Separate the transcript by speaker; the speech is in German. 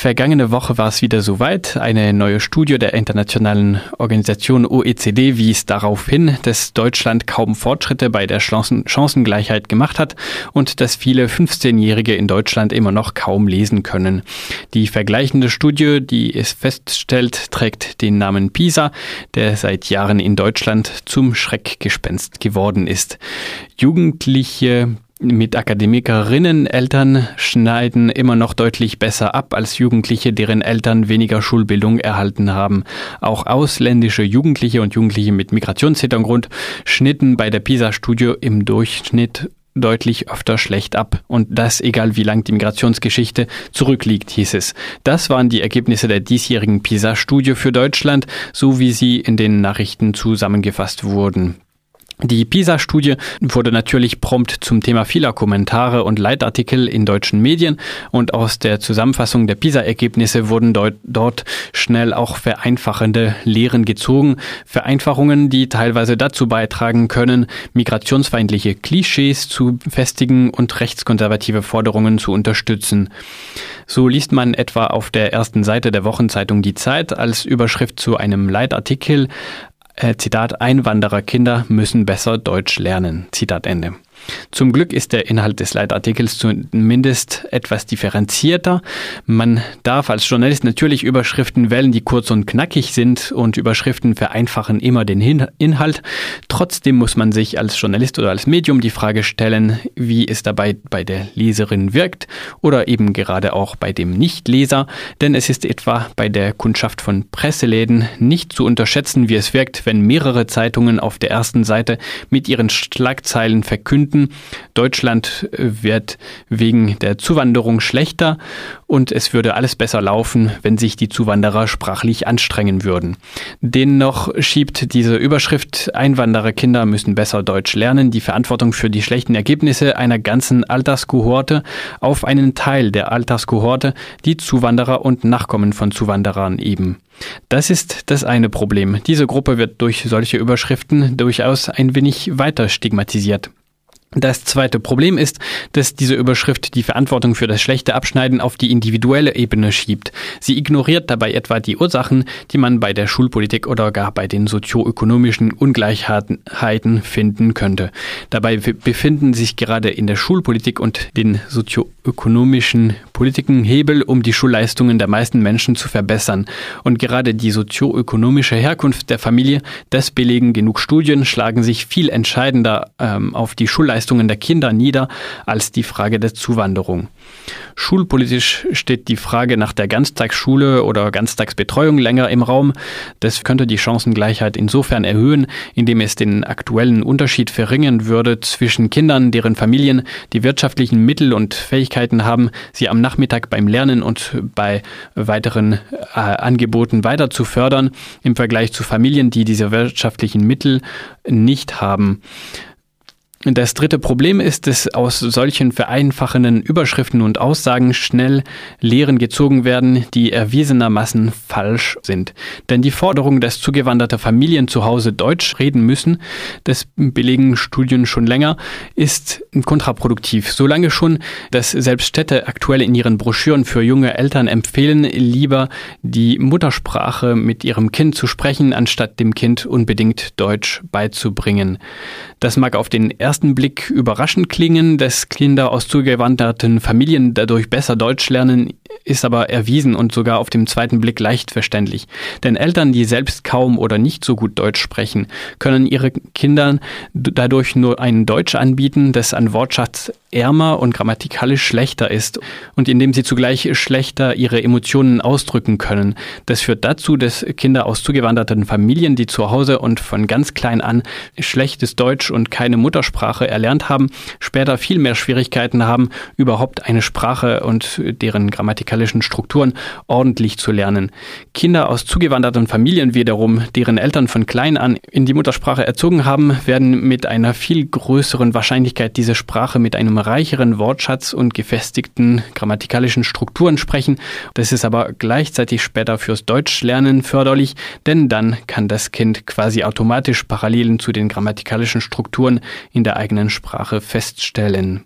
Speaker 1: Vergangene Woche war es wieder soweit. Eine neue Studie der internationalen Organisation OECD wies darauf hin, dass Deutschland kaum Fortschritte bei der Chancengleichheit gemacht hat und dass viele 15-Jährige in Deutschland immer noch kaum lesen können. Die vergleichende Studie, die es feststellt, trägt den Namen PISA, der seit Jahren in Deutschland zum Schreckgespenst geworden ist. Jugendliche mit Akademikerinnen Eltern schneiden immer noch deutlich besser ab als Jugendliche, deren Eltern weniger Schulbildung erhalten haben. Auch ausländische Jugendliche und Jugendliche mit Migrationshintergrund schnitten bei der PISA-Studie im Durchschnitt deutlich öfter schlecht ab. Und das egal wie lang die Migrationsgeschichte zurückliegt, hieß es. Das waren die Ergebnisse der diesjährigen PISA-Studie für Deutschland, so wie sie in den Nachrichten zusammengefasst wurden. Die PISA-Studie wurde natürlich prompt zum Thema vieler Kommentare und Leitartikel in deutschen Medien und aus der Zusammenfassung der PISA-Ergebnisse wurden dort schnell auch vereinfachende Lehren gezogen. Vereinfachungen, die teilweise dazu beitragen können, migrationsfeindliche Klischees zu festigen und rechtskonservative Forderungen zu unterstützen. So liest man etwa auf der ersten Seite der Wochenzeitung Die Zeit als Überschrift zu einem Leitartikel äh, Zitat, Einwandererkinder müssen besser Deutsch lernen. Zitat Ende. Zum Glück ist der Inhalt des Leitartikels zumindest etwas differenzierter. Man darf als Journalist natürlich Überschriften wählen, die kurz und knackig sind und Überschriften vereinfachen immer den Inhalt. Trotzdem muss man sich als Journalist oder als Medium die Frage stellen, wie es dabei bei der Leserin wirkt oder eben gerade auch bei dem Nichtleser, denn es ist etwa bei der Kundschaft von Presseläden nicht zu unterschätzen, wie es wirkt, wenn mehrere Zeitungen auf der ersten Seite mit ihren Schlagzeilen verkünden, Minuten. Deutschland wird wegen der Zuwanderung schlechter und es würde alles besser laufen, wenn sich die Zuwanderer sprachlich anstrengen würden. Dennoch schiebt diese Überschrift Einwandererkinder müssen besser Deutsch lernen die Verantwortung für die schlechten Ergebnisse einer ganzen Alterskohorte auf einen Teil der Alterskohorte, die Zuwanderer und Nachkommen von Zuwanderern eben. Das ist das eine Problem. Diese Gruppe wird durch solche Überschriften durchaus ein wenig weiter stigmatisiert. Das zweite Problem ist, dass diese Überschrift die Verantwortung für das schlechte Abschneiden auf die individuelle Ebene schiebt. Sie ignoriert dabei etwa die Ursachen, die man bei der Schulpolitik oder gar bei den sozioökonomischen Ungleichheiten finden könnte. Dabei befinden sich gerade in der Schulpolitik und den sozioökonomischen Politiken Hebel, um die Schulleistungen der meisten Menschen zu verbessern. Und gerade die sozioökonomische Herkunft der Familie, das belegen genug Studien, schlagen sich viel entscheidender ähm, auf die Schulleistungen Leistungen der Kinder nieder als die Frage der Zuwanderung. Schulpolitisch steht die Frage nach der Ganztagsschule oder Ganztagsbetreuung länger im Raum. Das könnte die Chancengleichheit insofern erhöhen, indem es den aktuellen Unterschied verringern würde zwischen Kindern, deren Familien die wirtschaftlichen Mittel und Fähigkeiten haben, sie am Nachmittag beim Lernen und bei weiteren äh, Angeboten weiter zu fördern, im Vergleich zu Familien, die diese wirtschaftlichen Mittel nicht haben. Das dritte Problem ist, dass aus solchen vereinfachenden Überschriften und Aussagen schnell Lehren gezogen werden, die erwiesenermaßen falsch sind. Denn die Forderung, dass zugewanderte Familien zu Hause Deutsch reden müssen, das belegen Studien schon länger, ist kontraproduktiv. Solange schon, dass selbst Städte aktuell in ihren Broschüren für junge Eltern empfehlen, lieber die Muttersprache mit ihrem Kind zu sprechen, anstatt dem Kind unbedingt Deutsch beizubringen. Das mag auf den ersten Blick überraschend klingen, dass Kinder aus zugewanderten Familien dadurch besser Deutsch lernen, ist aber erwiesen und sogar auf dem zweiten Blick leicht verständlich. Denn Eltern, die selbst kaum oder nicht so gut Deutsch sprechen, können ihre Kindern dadurch nur ein Deutsch anbieten, das an Wortschatz ärmer und grammatikalisch schlechter ist und indem sie zugleich schlechter ihre Emotionen ausdrücken können. Das führt dazu, dass Kinder aus zugewanderten Familien, die zu Hause und von ganz klein an schlechtes Deutsch und keine Muttersprache erlernt haben, später viel mehr Schwierigkeiten haben, überhaupt eine Sprache und deren grammatikalischen Strukturen ordentlich zu lernen. Kinder aus zugewanderten Familien wiederum, deren Eltern von klein an in die Muttersprache erzogen haben, werden mit einer viel größeren Wahrscheinlichkeit diese Sprache mit einem reicheren Wortschatz und gefestigten grammatikalischen Strukturen sprechen. Das ist aber gleichzeitig später fürs Deutschlernen förderlich, denn dann kann das Kind quasi automatisch Parallelen zu den grammatikalischen Strukturen in der eigenen Sprache feststellen.